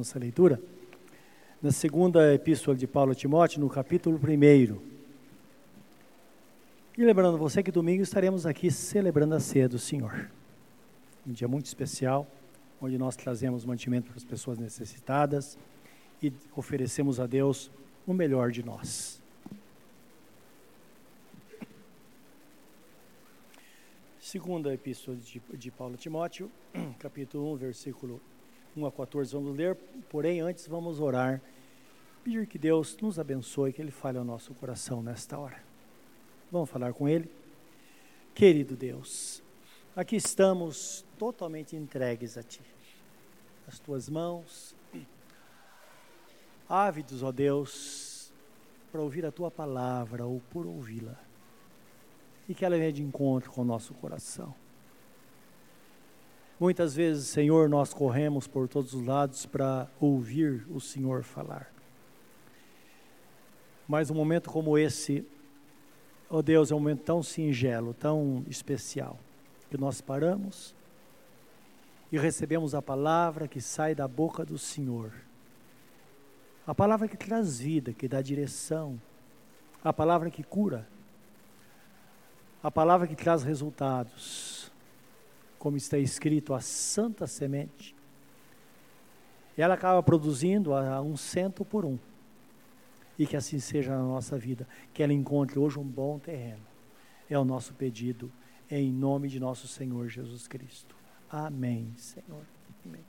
nossa leitura, na segunda epístola de Paulo a Timóteo, no capítulo 1. E lembrando você que domingo estaremos aqui celebrando a ceia do Senhor. Um dia muito especial, onde nós trazemos mantimento para as pessoas necessitadas e oferecemos a Deus o melhor de nós. Segunda epístola de, de Paulo a Timóteo, capítulo 1, versículo 1 a 14, vamos ler, porém antes vamos orar, pedir que Deus nos abençoe, que Ele fale ao nosso coração nesta hora. Vamos falar com Ele? Querido Deus, aqui estamos totalmente entregues a Ti, as Tuas mãos, ávidos, ó Deus, para ouvir a Tua palavra ou por ouvi-la, e que ela venha de encontro com o nosso coração Muitas vezes, Senhor, nós corremos por todos os lados para ouvir o Senhor falar. Mas um momento como esse, oh Deus, é um momento tão singelo, tão especial, que nós paramos e recebemos a palavra que sai da boca do Senhor. A palavra que traz vida, que dá direção, a palavra que cura, a palavra que traz resultados como está escrito, a santa semente. Ela acaba produzindo a um cento por um. E que assim seja na nossa vida, que ela encontre hoje um bom terreno. É o nosso pedido, em nome de nosso Senhor Jesus Cristo. Amém, Senhor. Amém.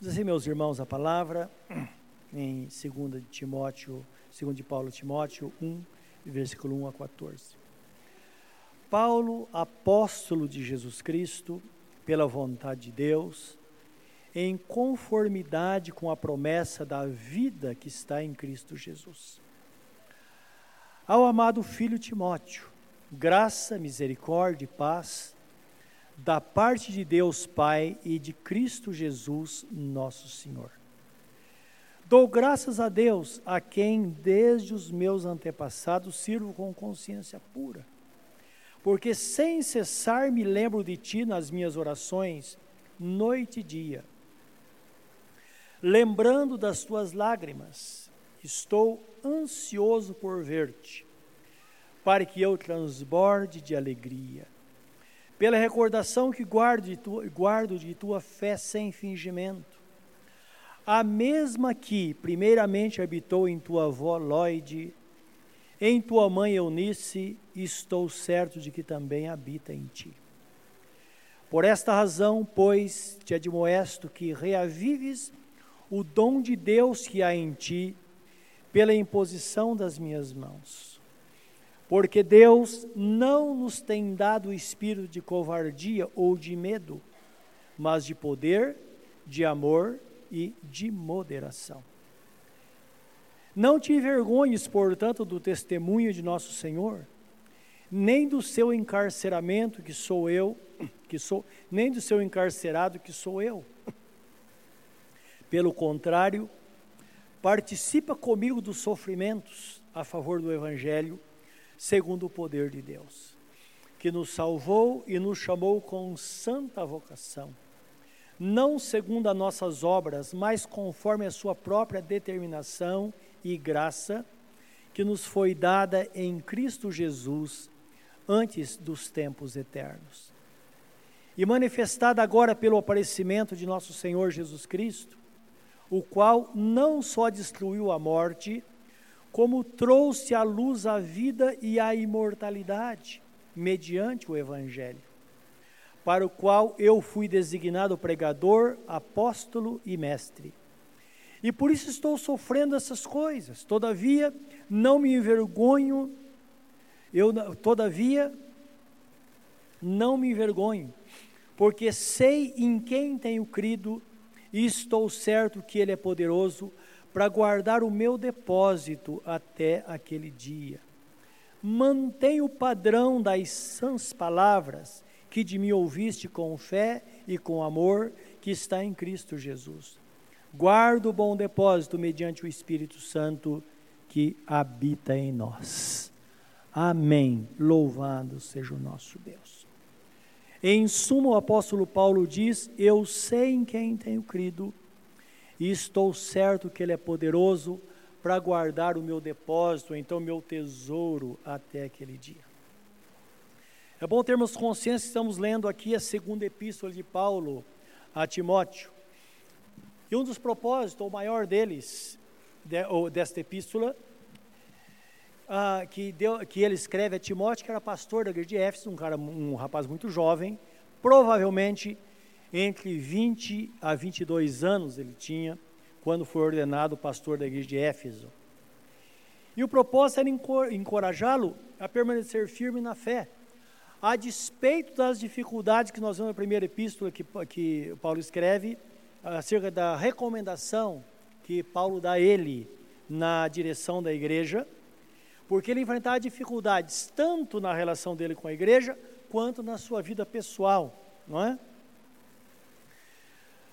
Diz assim, meus irmãos, a palavra em 2 Timóteo, 2 de Paulo Timóteo 1, versículo 1 a 14. Paulo, apóstolo de Jesus Cristo, pela vontade de Deus, em conformidade com a promessa da vida que está em Cristo Jesus. Ao amado filho Timóteo, graça, misericórdia e paz da parte de Deus Pai e de Cristo Jesus, nosso Senhor. Dou graças a Deus, a quem desde os meus antepassados sirvo com consciência pura porque sem cessar me lembro de ti nas minhas orações, noite e dia. Lembrando das tuas lágrimas, estou ansioso por ver-te, para que eu transborde de alegria. Pela recordação que guardo de, tua fé sem fingimento, a mesma que primeiramente habitou em tua avó Lloyd, em tua mãe Eunice, estou certo de que também habita em ti. Por esta razão, pois, te admoesto que reavives o dom de Deus que há em ti, pela imposição das minhas mãos. Porque Deus não nos tem dado o espírito de covardia ou de medo, mas de poder, de amor e de moderação. Não te envergonhes, portanto, do testemunho de nosso Senhor, nem do seu encarceramento, que sou eu, que sou, nem do seu encarcerado, que sou eu. Pelo contrário, participa comigo dos sofrimentos a favor do Evangelho, segundo o poder de Deus, que nos salvou e nos chamou com santa vocação, não segundo as nossas obras, mas conforme a sua própria determinação e graça que nos foi dada em Cristo Jesus antes dos tempos eternos. E manifestada agora pelo aparecimento de nosso Senhor Jesus Cristo, o qual não só destruiu a morte, como trouxe à luz a vida e a imortalidade, mediante o Evangelho, para o qual eu fui designado pregador, apóstolo e mestre e por isso estou sofrendo essas coisas. Todavia, não me envergonho, eu, todavia, não me envergonho, porque sei em quem tenho crido e estou certo que Ele é poderoso para guardar o meu depósito até aquele dia. Mantenha o padrão das sãs palavras que de mim ouviste com fé e com amor que está em Cristo Jesus guarda o bom depósito mediante o Espírito Santo que habita em nós. Amém. Louvado seja o nosso Deus. Em suma, o apóstolo Paulo diz: Eu sei em quem tenho crido, e estou certo que Ele é poderoso para guardar o meu depósito, então meu tesouro até aquele dia. É bom termos consciência que estamos lendo aqui a segunda epístola de Paulo a Timóteo. E um dos propósitos, o maior deles, de, ou desta epístola, ah, que, deu, que ele escreve a Timóteo, que era pastor da igreja de Éfeso, um, cara, um rapaz muito jovem, provavelmente entre 20 a 22 anos ele tinha, quando foi ordenado pastor da igreja de Éfeso. E o propósito era encorajá-lo a permanecer firme na fé, a despeito das dificuldades que nós vemos na primeira epístola que, que Paulo escreve, acerca da recomendação que Paulo dá a ele na direção da igreja, porque ele enfrentava dificuldades tanto na relação dele com a igreja, quanto na sua vida pessoal, não é?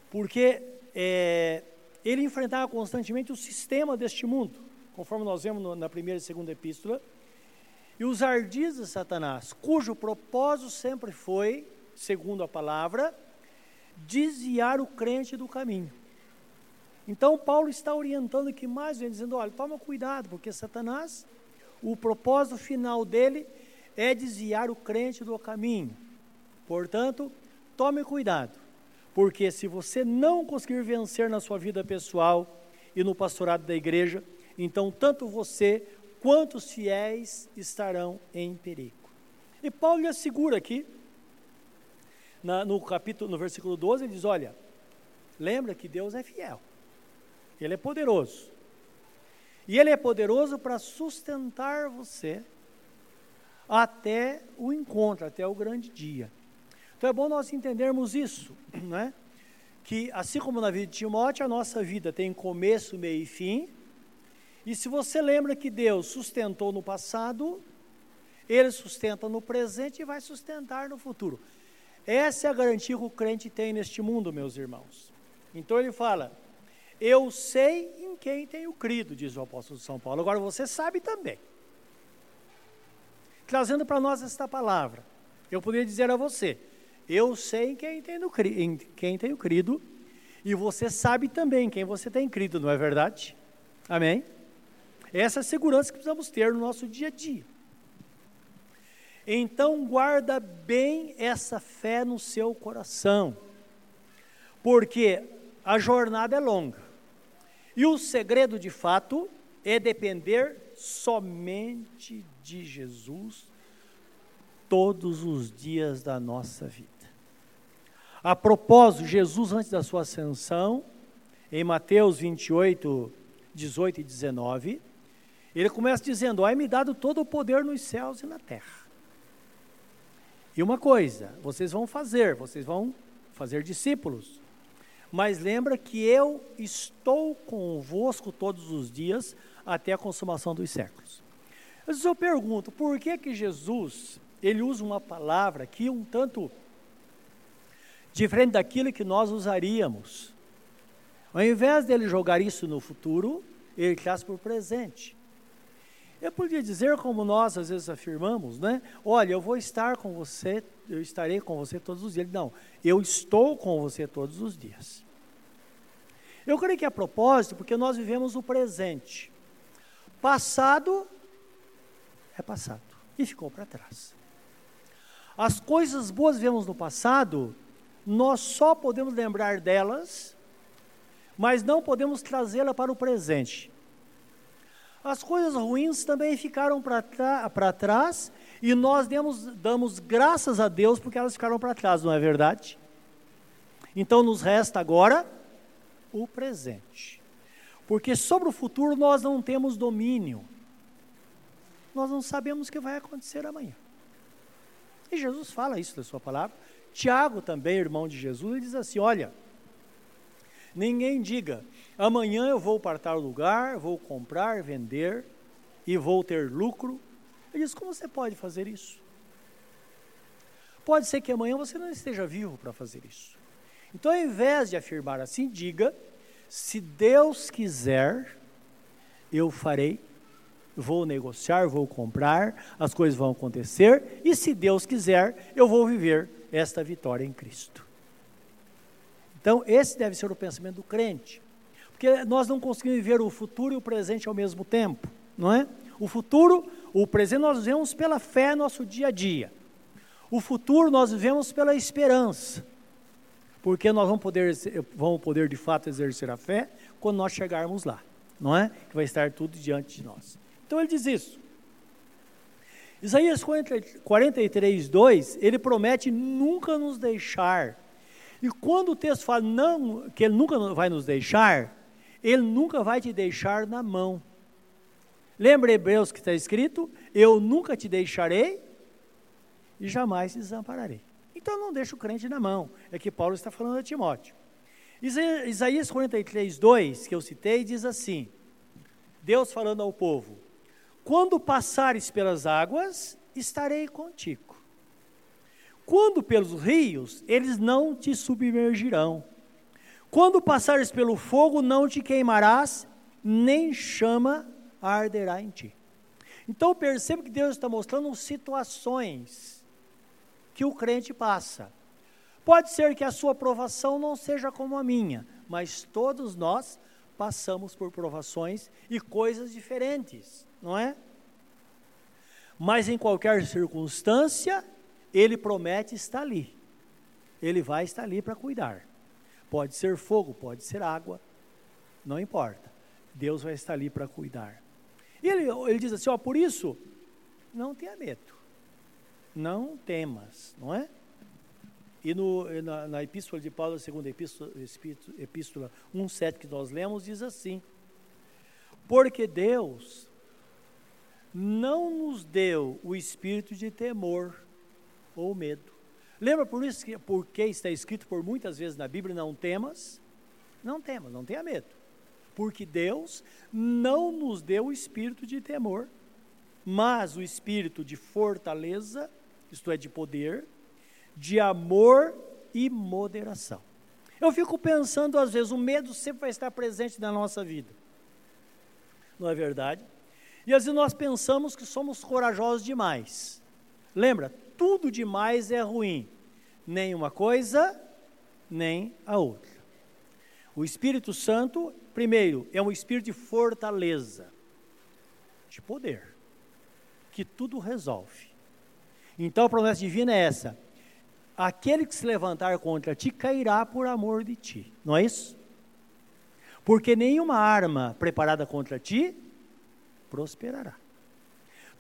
Porque é, ele enfrentava constantemente o sistema deste mundo, conforme nós vemos no, na primeira e segunda epístola, e os ardis de Satanás, cujo propósito sempre foi, segundo a palavra, desviar o crente do caminho. Então Paulo está orientando aqui mais, dizendo, olha, toma cuidado, porque Satanás o propósito final dele é desviar o crente do caminho. Portanto, tome cuidado, porque se você não conseguir vencer na sua vida pessoal e no pastorado da igreja, então tanto você quanto os fiéis estarão em perigo. E Paulo lhe assegura aqui, na, no capítulo, no versículo 12, ele diz: Olha, lembra que Deus é fiel, Ele é poderoso. E Ele é poderoso para sustentar você até o encontro, até o grande dia. Então é bom nós entendermos isso, né? que assim como na vida de Timóteo, a nossa vida tem começo, meio e fim. E se você lembra que Deus sustentou no passado, Ele sustenta no presente e vai sustentar no futuro. Essa é a garantia que o crente tem neste mundo, meus irmãos. Então ele fala: eu sei em quem tenho crido, diz o apóstolo São Paulo. Agora você sabe também. Trazendo para nós esta palavra, eu poderia dizer a você: eu sei em quem tenho, em quem tenho crido, e você sabe também em quem você tem crido, não é verdade? Amém? Essa é a segurança que precisamos ter no nosso dia a dia. Então, guarda bem essa fé no seu coração, porque a jornada é longa. E o segredo, de fato, é depender somente de Jesus todos os dias da nossa vida. A propósito, Jesus, antes da sua ascensão, em Mateus 28, 18 e 19, ele começa dizendo: Ai-me dado todo o poder nos céus e na terra. E uma coisa, vocês vão fazer, vocês vão fazer discípulos. Mas lembra que eu estou convosco todos os dias até a consumação dos séculos. Mas eu pergunto, por que que Jesus, ele usa uma palavra aqui um tanto diferente daquilo que nós usaríamos? Ao invés dele jogar isso no futuro, ele traz para o presente. Eu podia dizer, como nós às vezes afirmamos, né? Olha, eu vou estar com você, eu estarei com você todos os dias. Não, eu estou com você todos os dias. Eu creio que é a propósito, porque nós vivemos o presente. Passado é passado e ficou para trás. As coisas boas vemos no passado, nós só podemos lembrar delas, mas não podemos trazê-la para o presente. As coisas ruins também ficaram para trás e nós demos, damos graças a Deus porque elas ficaram para trás, não é verdade? Então nos resta agora o presente. Porque sobre o futuro nós não temos domínio. Nós não sabemos o que vai acontecer amanhã. E Jesus fala isso na sua palavra. Tiago também, irmão de Jesus, ele diz assim: Olha, ninguém diga, Amanhã eu vou para tal lugar, vou comprar, vender e vou ter lucro. Ele diz: Como você pode fazer isso? Pode ser que amanhã você não esteja vivo para fazer isso. Então, ao invés de afirmar assim, diga: Se Deus quiser, eu farei vou negociar, vou comprar, as coisas vão acontecer, e se Deus quiser, eu vou viver esta vitória em Cristo. Então, esse deve ser o pensamento do crente. Porque nós não conseguimos viver o futuro e o presente ao mesmo tempo, não é? O futuro, o presente nós vivemos pela fé no nosso dia a dia. O futuro nós vivemos pela esperança. Porque nós vamos poder, vamos poder de fato exercer a fé quando nós chegarmos lá, não é? Que vai estar tudo diante de nós. Então ele diz isso. Isaías 43, 2, ele promete nunca nos deixar. E quando o texto fala não, que ele nunca vai nos deixar, ele nunca vai te deixar na mão. Lembra Hebreus que está escrito? Eu nunca te deixarei e jamais te desampararei. Então não deixa o crente na mão. É que Paulo está falando a Timóteo. Isaías 43, 2, que eu citei, diz assim: Deus falando ao povo: Quando passares pelas águas, estarei contigo. Quando pelos rios, eles não te submergirão. Quando passares pelo fogo, não te queimarás, nem chama arderá em ti. Então perceba que Deus está mostrando situações que o crente passa. Pode ser que a sua provação não seja como a minha, mas todos nós passamos por provações e coisas diferentes, não é? Mas em qualquer circunstância, ele promete estar ali. Ele vai estar ali para cuidar. Pode ser fogo, pode ser água, não importa. Deus vai estar ali para cuidar. E ele, ele diz assim: ó, por isso, não tenha medo, não temas, não é? E no, na, na epístola de Paulo, segunda epístola, epístola 1,7 que nós lemos, diz assim: Porque Deus não nos deu o espírito de temor ou medo. Lembra por isso que porque está escrito por muitas vezes na Bíblia, não temas? Não temas, não tenha medo porque Deus não nos deu o espírito de temor, mas o espírito de fortaleza, isto é, de poder, de amor e moderação. Eu fico pensando, às vezes, o medo sempre vai estar presente na nossa vida. Não é verdade? E às vezes nós pensamos que somos corajosos demais. Lembra, tudo demais é ruim. Nem uma coisa, nem a outra. O Espírito Santo Primeiro, é um espírito de fortaleza, de poder, que tudo resolve. Então a promessa divina é essa: aquele que se levantar contra ti cairá por amor de ti, não é isso? Porque nenhuma arma preparada contra ti prosperará.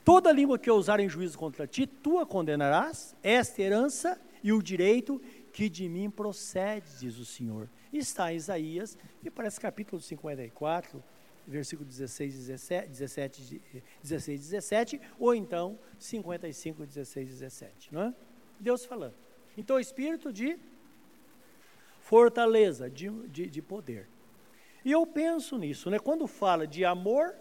Toda língua que ousar em juízo contra ti, tu a condenarás, esta herança e o direito que de mim procede, diz o Senhor está em Isaías, e parece capítulo 54, versículo 16, 17, 17, 16, 17, ou então 55, 16, 17, não é? Deus falando. Então, espírito de fortaleza, de, de, de poder. E eu penso nisso, né? Quando fala de amor,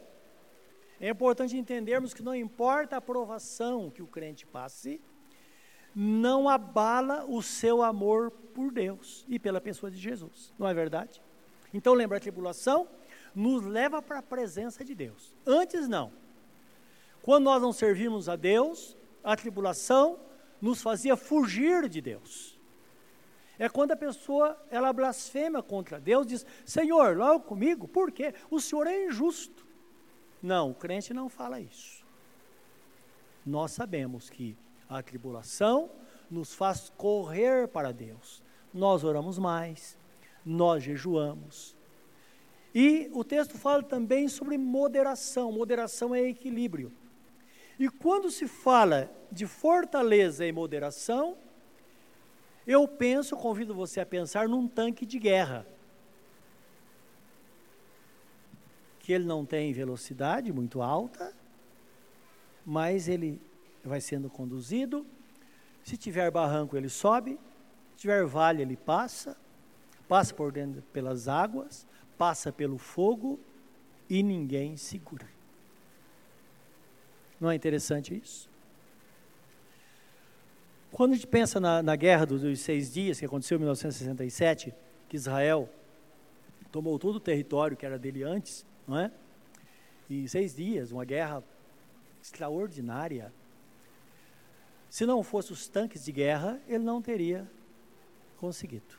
é importante entendermos que não importa a aprovação que o crente passe, não abala o seu amor por Deus e pela pessoa de Jesus, não é verdade? Então lembra a tribulação nos leva para a presença de Deus. Antes não. Quando nós não servimos a Deus, a tribulação nos fazia fugir de Deus. É quando a pessoa ela blasfema contra Deus, diz: Senhor, logo comigo, por quê? O Senhor é injusto. Não, o crente não fala isso. Nós sabemos que a tribulação nos faz correr para Deus. Nós oramos mais, nós jejuamos. E o texto fala também sobre moderação. Moderação é equilíbrio. E quando se fala de fortaleza e moderação, eu penso, convido você a pensar num tanque de guerra. Que ele não tem velocidade muito alta, mas ele vai sendo conduzido. Se tiver barranco, ele sobe. Se tiver vale, ele passa. Passa por dentro pelas águas, passa pelo fogo e ninguém segura. Não é interessante isso? Quando a gente pensa na, na guerra dos seis dias, que aconteceu em 1967, que Israel tomou todo o território que era dele antes, não é? em seis dias, uma guerra extraordinária. Se não fosse os tanques de guerra, ele não teria conseguido.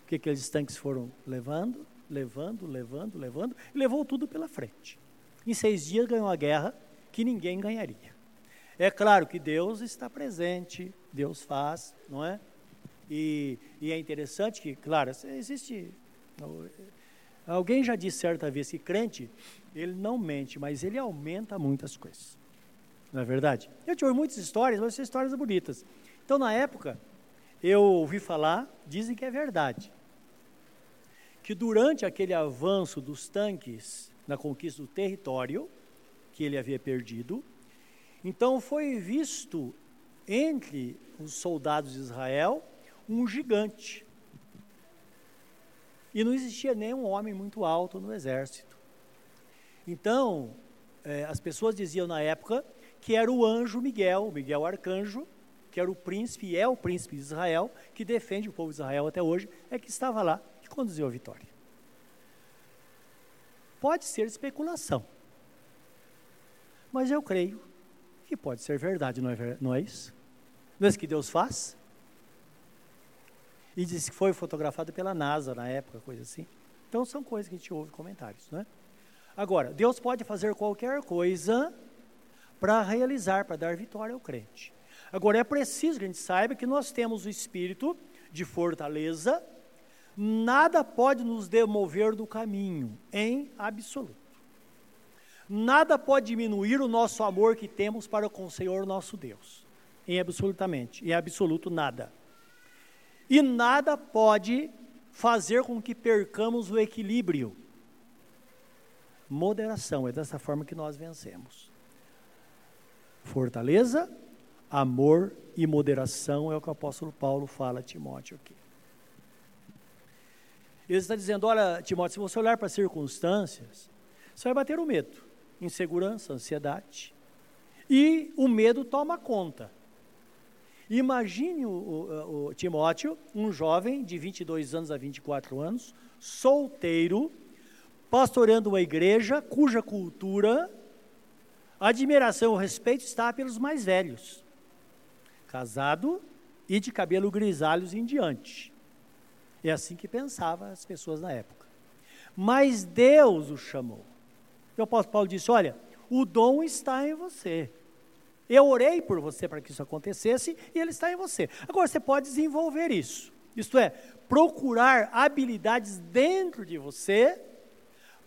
Porque aqueles tanques foram levando, levando, levando, levando, e levou tudo pela frente. Em seis dias ganhou a guerra que ninguém ganharia. É claro que Deus está presente, Deus faz, não é? E, e é interessante que, claro, existe. Alguém já disse certa vez que crente, ele não mente, mas ele aumenta muitas coisas. Não é verdade? Eu tive muitas histórias, mas são histórias bonitas. Então, na época, eu ouvi falar, dizem que é verdade, que durante aquele avanço dos tanques na conquista do território, que ele havia perdido, então foi visto entre os soldados de Israel um gigante. E não existia nenhum homem muito alto no exército. Então, eh, as pessoas diziam na época que era o anjo Miguel, Miguel Arcanjo, que era o príncipe e é o príncipe de Israel, que defende o povo de Israel até hoje, é que estava lá, que conduziu a vitória. Pode ser especulação, mas eu creio que pode ser verdade, não é, não é isso? Não é isso que Deus faz? E disse que foi fotografado pela NASA na época, coisa assim. Então são coisas que a gente ouve comentários, não é? Agora, Deus pode fazer qualquer coisa para realizar, para dar vitória ao crente. Agora, é preciso que a gente saiba que nós temos o espírito de fortaleza, nada pode nos demover do caminho, em absoluto. Nada pode diminuir o nosso amor que temos para com o Senhor nosso Deus, em absolutamente, em absoluto nada. E nada pode fazer com que percamos o equilíbrio. Moderação, é dessa forma que nós vencemos. Fortaleza, amor e moderação é o que o apóstolo Paulo fala a Timóteo aqui. Ele está dizendo: olha, Timóteo, se você olhar para as circunstâncias, você vai bater o medo, insegurança, ansiedade. E o medo toma conta. Imagine o, o, o, Timóteo, um jovem de 22 anos a 24 anos, solteiro, pastoreando uma igreja cuja cultura admiração e respeito está pelos mais velhos, casado e de cabelo grisalhos em diante. É assim que pensavam as pessoas na época. Mas Deus o chamou. O apóstolo Paulo disse: Olha, o dom está em você. Eu orei por você para que isso acontecesse e ele está em você. Agora você pode desenvolver isso. Isto é, procurar habilidades dentro de você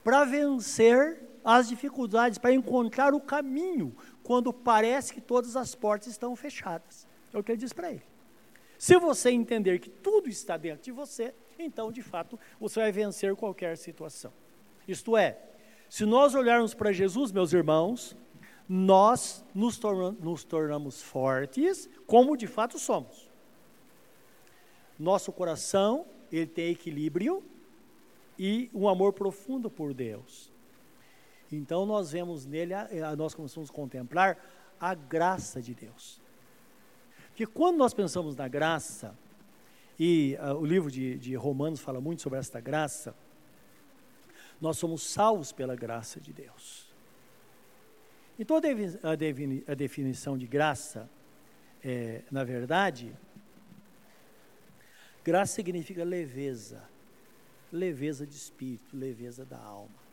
para vencer as dificuldades para encontrar o caminho quando parece que todas as portas estão fechadas. É o que ele diz para ele. Se você entender que tudo está dentro de você, então, de fato, você vai vencer qualquer situação. Isto é, se nós olharmos para Jesus, meus irmãos, nós nos, tornamos, nos tornamos fortes, como de fato somos. Nosso coração, ele tem equilíbrio e um amor profundo por Deus. Então nós vemos nele, nós começamos a contemplar a graça de Deus. Porque quando nós pensamos na graça, e uh, o livro de, de Romanos fala muito sobre esta graça, nós somos salvos pela graça de Deus. Então a, definição de graça, é, na verdade, graça significa leveza, leveza de espírito, leveza da alma.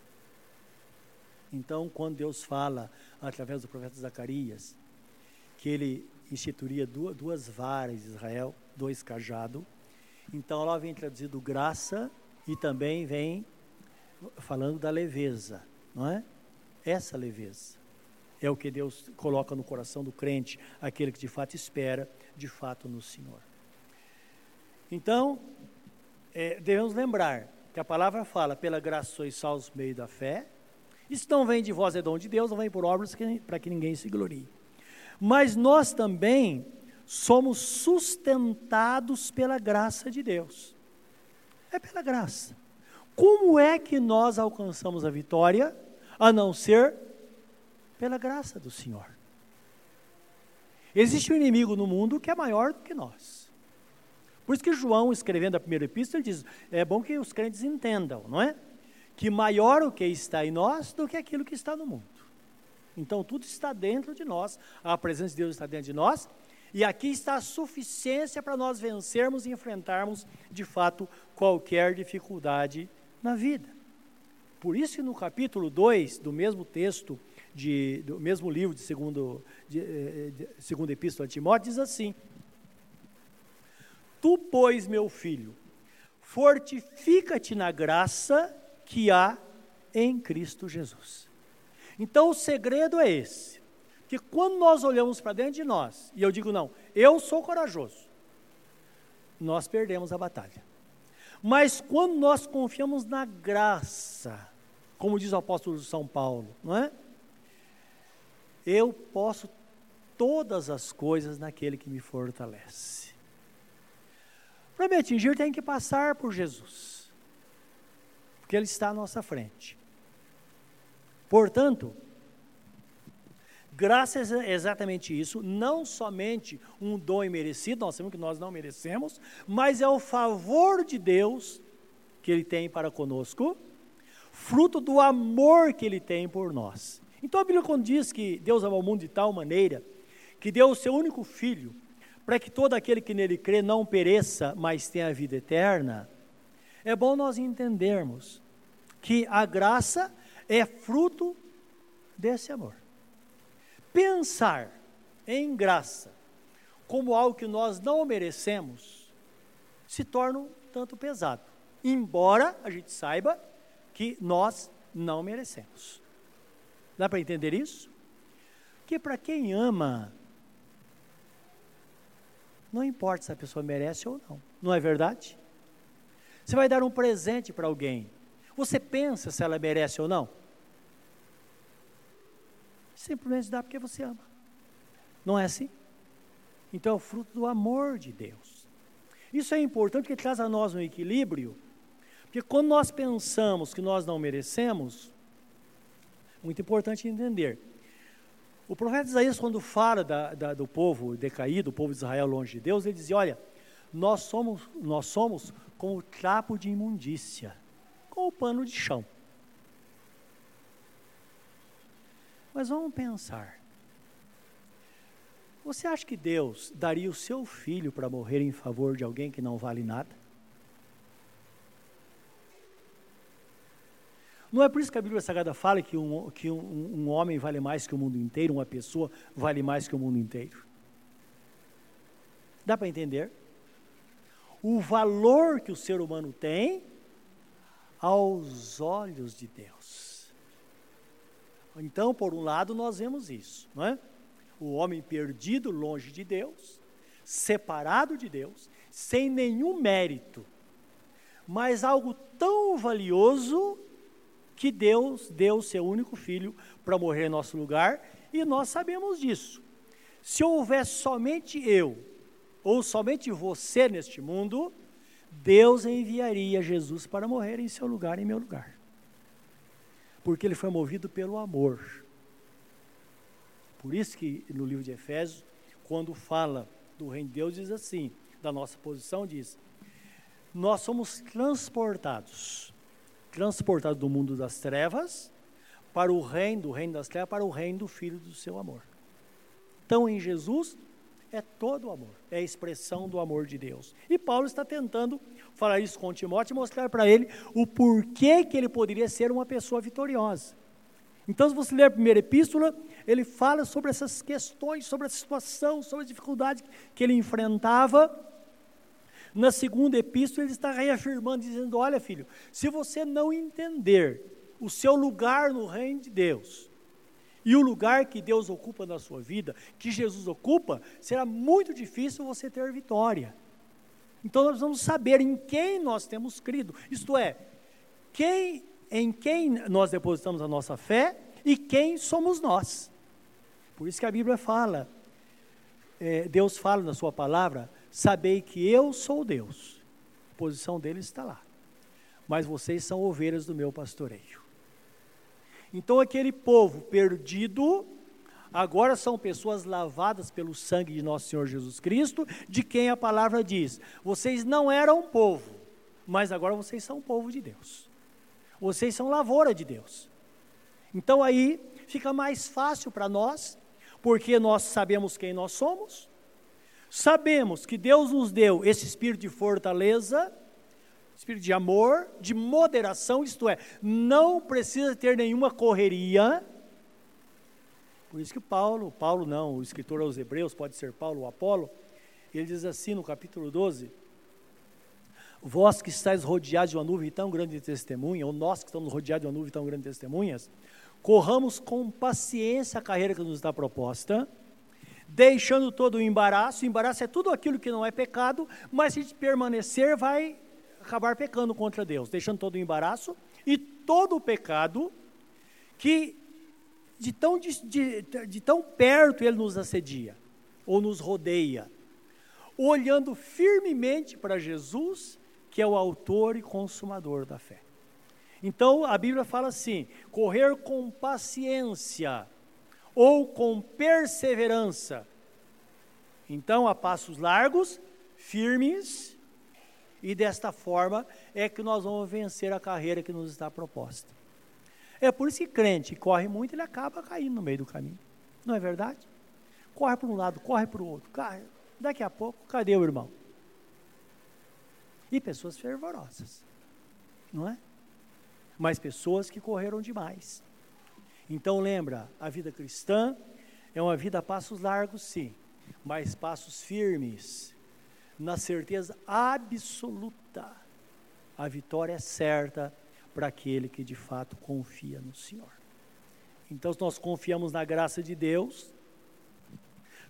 Então, quando Deus fala, através do profeta Zacarias, que ele instituiria duas, duas varas de Israel, dois cajados, então lá vem traduzido graça e também vem falando da leveza, não é? Essa leveza é o que Deus coloca no coração do crente, aquele que de fato espera, de fato no Senhor. Então, é, devemos lembrar que a palavra fala: pela graça sois salvos por meio da fé, isso não vem de vós, é dom de Deus, não vem por obras para que ninguém se glorie. Mas nós também somos sustentados pela graça de Deus. É pela graça. Como é que nós alcançamos a vitória, a não ser pela graça do Senhor? Existe um inimigo no mundo que é maior do que nós. Por isso que João, escrevendo a primeira epístola, diz: é bom que os crentes entendam, não é? que maior o que está em nós do que aquilo que está no mundo. Então tudo está dentro de nós, a presença de Deus está dentro de nós, e aqui está a suficiência para nós vencermos e enfrentarmos, de fato, qualquer dificuldade na vida. Por isso no capítulo 2 do mesmo texto, de, do mesmo livro de segundo, de, eh, de, segundo epístola de Timóteo, diz assim, Tu, pois, meu filho, fortifica-te na graça que há em Cristo Jesus. Então o segredo é esse: que quando nós olhamos para dentro de nós, e eu digo, não, eu sou corajoso, nós perdemos a batalha. Mas quando nós confiamos na graça, como diz o apóstolo São Paulo, não é? Eu posso todas as coisas naquele que me fortalece. Para me atingir, tem que passar por Jesus, porque Ele está à nossa frente. Portanto, graça é exatamente isso, não somente um dom imerecido, nós sabemos que nós não merecemos, mas é o favor de Deus que Ele tem para conosco, fruto do amor que Ele tem por nós. Então a Bíblia quando diz que Deus amou o mundo de tal maneira, que deu o seu único filho, para que todo aquele que nele crê não pereça, mas tenha a vida eterna, é bom nós entendermos que a graça é fruto desse amor. Pensar em graça como algo que nós não merecemos se torna um tanto pesado, embora a gente saiba que nós não merecemos. Dá para entender isso? Porque para quem ama, não importa se a pessoa merece ou não, não é verdade? Você vai dar um presente para alguém, você pensa se ela merece ou não? Simplesmente dá porque você ama. Não é assim? Então é o fruto do amor de Deus. Isso é importante porque traz a nós um equilíbrio. Porque quando nós pensamos que nós não merecemos, muito importante entender. O profeta Isaías, quando fala da, da, do povo decaído, do povo de Israel longe de Deus, ele dizia: Olha, nós somos, nós somos como o trapo de imundícia, como o pano de chão. Mas vamos pensar. Você acha que Deus daria o seu filho para morrer em favor de alguém que não vale nada? Não é por isso que a Bíblia Sagrada fala que, um, que um, um homem vale mais que o mundo inteiro, uma pessoa vale mais que o mundo inteiro. Dá para entender? O valor que o ser humano tem aos olhos de Deus. Então, por um lado, nós vemos isso, não é? O homem perdido longe de Deus, separado de Deus, sem nenhum mérito, mas algo tão valioso que Deus deu seu único filho para morrer em nosso lugar, e nós sabemos disso. Se houver somente eu, ou somente você neste mundo, Deus enviaria Jesus para morrer em seu lugar, em meu lugar porque ele foi movido pelo amor. Por isso que no livro de Efésios, quando fala do reino de Deus, diz assim, da nossa posição, diz, nós somos transportados, transportados do mundo das trevas para o reino, do reino das trevas, para o reino do Filho do seu amor. Então, em Jesus, é todo o amor, é a expressão do amor de Deus. E Paulo está tentando falar isso com Timóteo e mostrar para ele o porquê que ele poderia ser uma pessoa vitoriosa. Então, se você ler a primeira epístola, ele fala sobre essas questões, sobre a situação, sobre a dificuldade que ele enfrentava. Na segunda epístola, ele está reafirmando, dizendo: Olha, filho, se você não entender o seu lugar no reino de Deus, e o lugar que Deus ocupa na sua vida, que Jesus ocupa, será muito difícil você ter vitória. Então nós vamos saber em quem nós temos crido, isto é, quem, em quem nós depositamos a nossa fé e quem somos nós. Por isso que a Bíblia fala, é, Deus fala na sua palavra, sabei que eu sou Deus. A posição dele está lá. Mas vocês são ovelhas do meu pastoreio. Então aquele povo perdido, agora são pessoas lavadas pelo sangue de nosso Senhor Jesus Cristo, de quem a palavra diz: vocês não eram povo, mas agora vocês são povo de Deus. Vocês são lavoura de Deus. Então aí fica mais fácil para nós, porque nós sabemos quem nós somos, sabemos que Deus nos deu esse espírito de fortaleza, espírito de amor, de moderação, isto é, não precisa ter nenhuma correria. Por isso que Paulo, Paulo não, o escritor aos Hebreus, pode ser Paulo ou Apolo, ele diz assim no capítulo 12: Vós que estáis rodeados de uma nuvem tão grande de testemunha, ou nós que estamos rodeados de uma nuvem tão grande de testemunhas, corramos com paciência a carreira que nos está proposta, deixando todo o embaraço. O embaraço é tudo aquilo que não é pecado, mas se permanecer, vai acabar pecando contra Deus, deixando todo o embaraço e todo o pecado que de tão, de, de, de tão perto ele nos assedia, ou nos rodeia, olhando firmemente para Jesus, que é o autor e consumador da fé. Então a Bíblia fala assim: correr com paciência ou com perseverança. Então, a passos largos, firmes, e desta forma é que nós vamos vencer a carreira que nos está proposta. É por isso que crente corre muito, ele acaba caindo no meio do caminho. Não é verdade? Corre para um lado, corre para o outro. Corre. Daqui a pouco, cadê o irmão? E pessoas fervorosas, não é? Mas pessoas que correram demais. Então lembra, a vida cristã é uma vida a passos largos, sim, mas passos firmes, na certeza absoluta. A vitória é certa para aquele que de fato confia no Senhor. Então, nós confiamos na graça de Deus,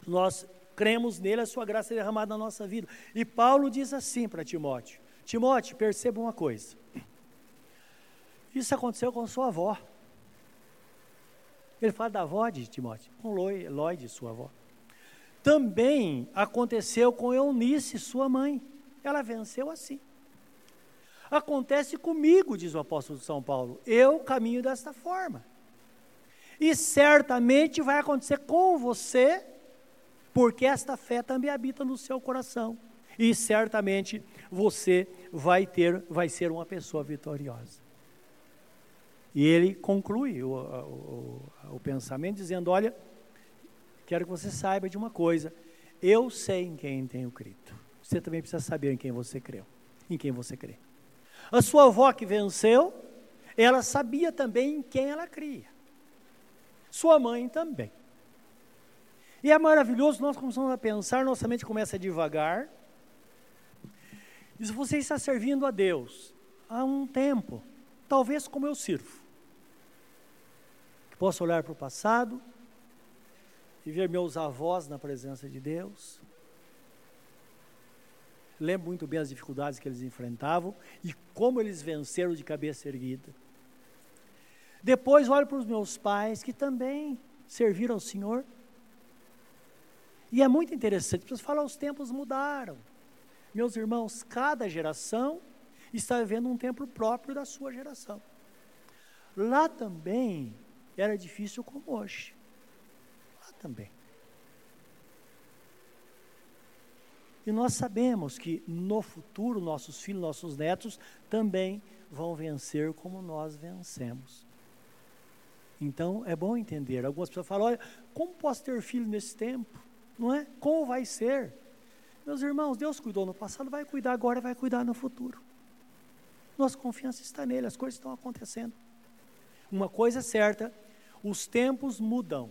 nós cremos nele, a sua graça é derramada na nossa vida. E Paulo diz assim para Timóteo: Timóteo, perceba uma coisa. Isso aconteceu com sua avó. Ele fala da avó de Timóteo, com Lloyd, sua avó. Também aconteceu com Eunice, sua mãe. Ela venceu assim. Acontece comigo, diz o apóstolo de São Paulo. Eu caminho desta forma. E certamente vai acontecer com você, porque esta fé também habita no seu coração. E certamente você vai ter, vai ser uma pessoa vitoriosa. E ele conclui o, o, o, pensamento dizendo: Olha, quero que você saiba de uma coisa. Eu sei em quem tenho crido. Você também precisa saber em quem você creu. Em quem você crê. A sua avó que venceu, ela sabia também em quem ela cria. Sua mãe também. E é maravilhoso, nós começamos a pensar, nossa mente começa a devagar. Se você está servindo a Deus há um tempo, talvez como eu sirvo, Posso olhar para o passado e ver meus avós na presença de Deus. Lembro muito bem as dificuldades que eles enfrentavam e como eles venceram de cabeça erguida. Depois olho para os meus pais que também serviram ao Senhor. E é muito interessante, porque falar os tempos mudaram. Meus irmãos, cada geração está vivendo um tempo próprio da sua geração. Lá também era difícil como hoje. Lá também. E nós sabemos que no futuro nossos filhos, nossos netos também vão vencer como nós vencemos. Então é bom entender. Algumas pessoas falam: olha, como posso ter filho nesse tempo? Não é? Como vai ser? Meus irmãos, Deus cuidou no passado, vai cuidar agora, vai cuidar no futuro. Nossa confiança está nele, as coisas estão acontecendo. Uma coisa é certa, os tempos mudam,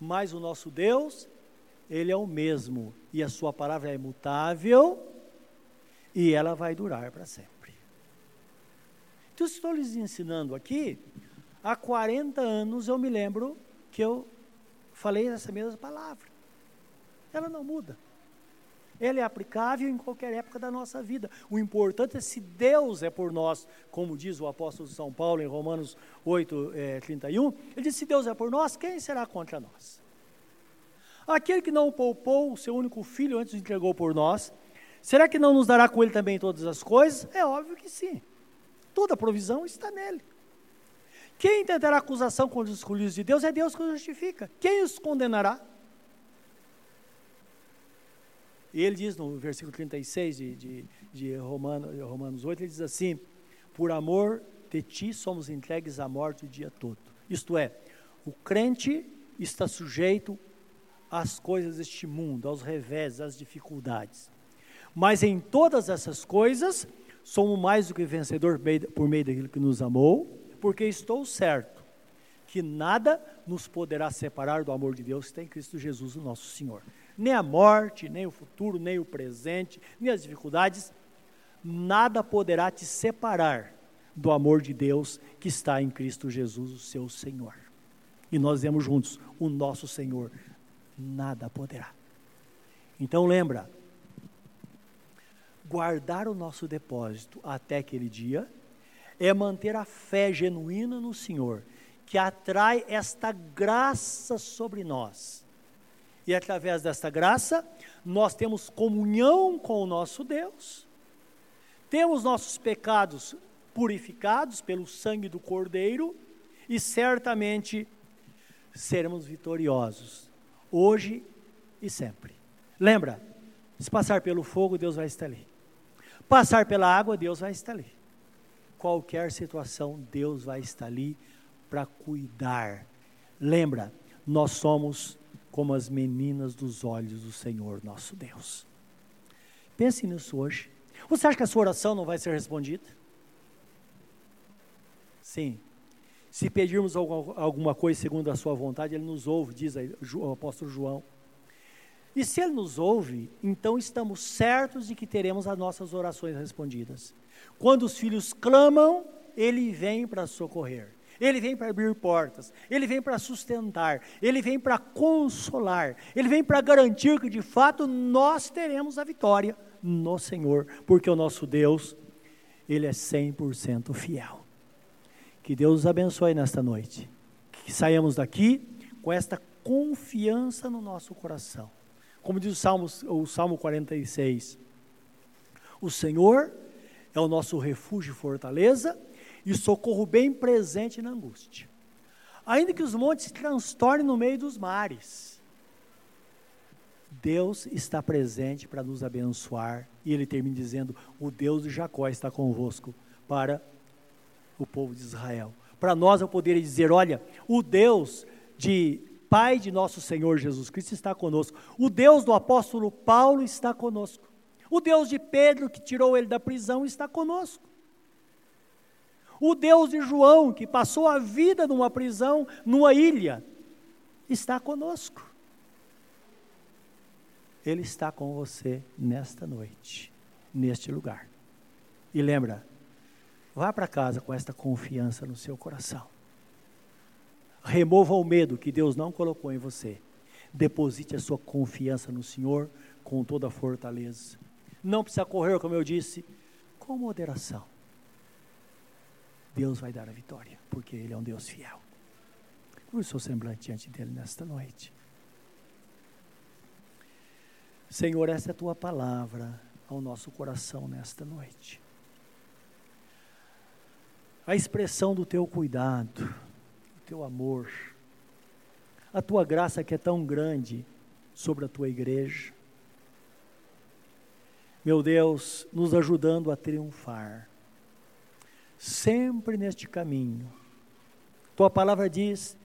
mas o nosso Deus, Ele é o mesmo, e a Sua palavra é imutável, e ela vai durar para sempre. Então, estou lhes ensinando aqui, há 40 anos eu me lembro que eu falei essa mesma palavra. Ela não muda. Ele é aplicável em qualquer época da nossa vida. O importante é se Deus é por nós, como diz o apóstolo São Paulo em Romanos 8, é, 31. Ele diz: se Deus é por nós, quem será contra nós? Aquele que não poupou o seu único filho antes entregou por nós, será que não nos dará com ele também todas as coisas? É óbvio que sim. Toda a provisão está nele. Quem tentará acusação contra os escolhidos de Deus é Deus que os justifica. Quem os condenará? E ele diz no versículo 36 de, de, de Romano, Romanos 8, ele diz assim, por amor de ti somos entregues à morte o dia todo. Isto é, o crente está sujeito às coisas deste mundo, aos revés, às dificuldades. Mas em todas essas coisas, somos mais do que vencedor por meio daquilo que nos amou, porque estou certo que nada nos poderá separar do amor de Deus que tem Cristo Jesus, o nosso Senhor. Nem a morte, nem o futuro, nem o presente, nem as dificuldades, nada poderá te separar do amor de Deus que está em Cristo Jesus, o seu Senhor. E nós dizemos juntos: o nosso Senhor nada poderá. Então lembra, guardar o nosso depósito até aquele dia é manter a fé genuína no Senhor, que atrai esta graça sobre nós. E através desta graça, nós temos comunhão com o nosso Deus, temos nossos pecados purificados pelo sangue do Cordeiro e certamente seremos vitoriosos, hoje e sempre. Lembra, se passar pelo fogo, Deus vai estar ali. Passar pela água, Deus vai estar ali. Qualquer situação, Deus vai estar ali para cuidar. Lembra, nós somos como as meninas dos olhos do Senhor nosso Deus. Pense nisso hoje. Você acha que a sua oração não vai ser respondida? Sim. Se pedirmos alguma coisa segundo a sua vontade, ele nos ouve, diz o apóstolo João. E se ele nos ouve, então estamos certos de que teremos as nossas orações respondidas. Quando os filhos clamam, ele vem para socorrer. Ele vem para abrir portas, ele vem para sustentar, ele vem para consolar, ele vem para garantir que de fato nós teremos a vitória no Senhor, porque o nosso Deus, ele é 100% fiel. Que Deus os abençoe nesta noite. Que saiamos daqui com esta confiança no nosso coração. Como diz o Salmo, o Salmo 46, o Senhor é o nosso refúgio e fortaleza e socorro bem presente na angústia. Ainda que os montes se transtornem no meio dos mares, Deus está presente para nos abençoar. E ele termina dizendo: O Deus de Jacó está convosco para o povo de Israel. Para nós eu poderia dizer: olha, o Deus de Pai de nosso Senhor Jesus Cristo está conosco. O Deus do apóstolo Paulo está conosco. O Deus de Pedro, que tirou ele da prisão, está conosco. O Deus de João, que passou a vida numa prisão, numa ilha, está conosco. Ele está com você nesta noite, neste lugar. E lembra, Vá para casa com esta confiança no seu coração. Remova o medo que Deus não colocou em você. Deposite a sua confiança no Senhor com toda a fortaleza. Não precisa correr, como eu disse, com moderação. Deus vai dar a vitória, porque Ele é um Deus fiel. Curva o seu semblante diante dele nesta noite. Senhor, essa é a tua palavra ao nosso coração nesta noite a expressão do teu cuidado, do teu amor, a tua graça que é tão grande sobre a tua igreja. Meu Deus, nos ajudando a triunfar, sempre neste caminho. Tua palavra diz: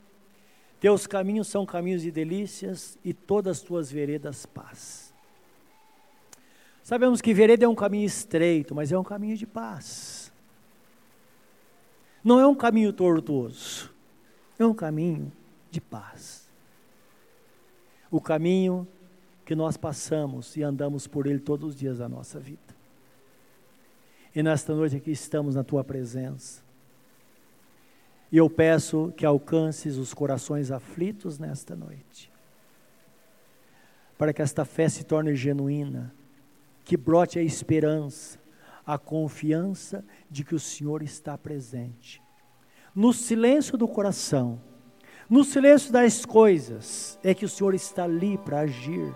Teus caminhos são caminhos de delícias e todas as tuas veredas paz. Sabemos que vereda é um caminho estreito, mas é um caminho de paz. Não é um caminho tortuoso, é um caminho de paz. O caminho que nós passamos e andamos por ele todos os dias da nossa vida. E nesta noite aqui estamos na tua presença. E eu peço que alcances os corações aflitos nesta noite. Para que esta fé se torne genuína, que brote a esperança, a confiança de que o Senhor está presente. No silêncio do coração, no silêncio das coisas, é que o Senhor está ali para agir,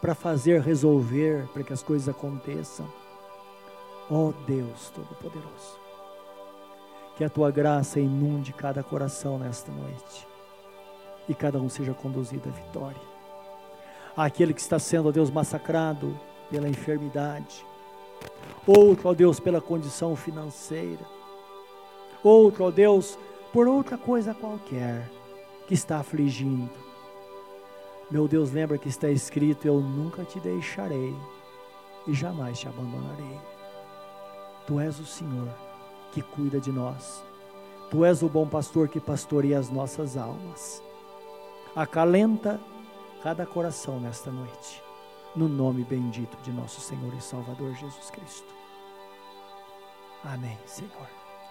para fazer resolver, para que as coisas aconteçam. Ó oh Deus Todo-Poderoso, que a tua graça inunde cada coração nesta noite e cada um seja conduzido à vitória. Aquele que está sendo, ó Deus, massacrado pela enfermidade, outro, ó Deus, pela condição financeira, outro, ó Deus, por outra coisa qualquer que está afligindo. Meu Deus, lembra que está escrito: Eu nunca te deixarei e jamais te abandonarei. Tu és o Senhor que cuida de nós. Tu és o bom pastor que pastoreia as nossas almas. Acalenta cada coração nesta noite, no nome bendito de nosso Senhor e Salvador Jesus Cristo. Amém, Senhor.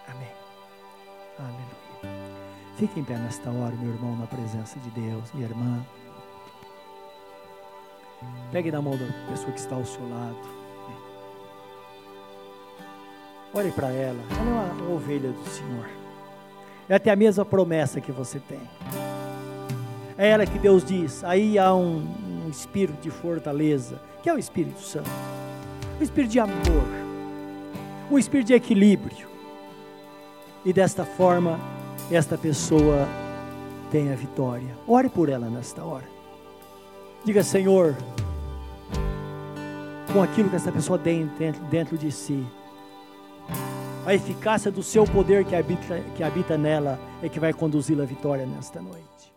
Amém. Aleluia. Fique em pé nesta hora, meu irmão, na presença de Deus, minha irmã. Pegue na mão da pessoa que está ao seu lado. Olhe para ela. Ela é uma, ovelha do Senhor. É até a mesma promessa que você tem. É ela que Deus diz. Aí há um, um espírito de fortaleza, que é o Espírito Santo. Um espírito de amor. Um espírito de equilíbrio. E desta forma, esta pessoa tem a vitória. Ore por ela nesta hora. Diga, Senhor, com aquilo que essa pessoa tem dentro, dentro de si, a eficácia do seu poder que habita, que habita nela é que vai conduzi-la à vitória nesta noite.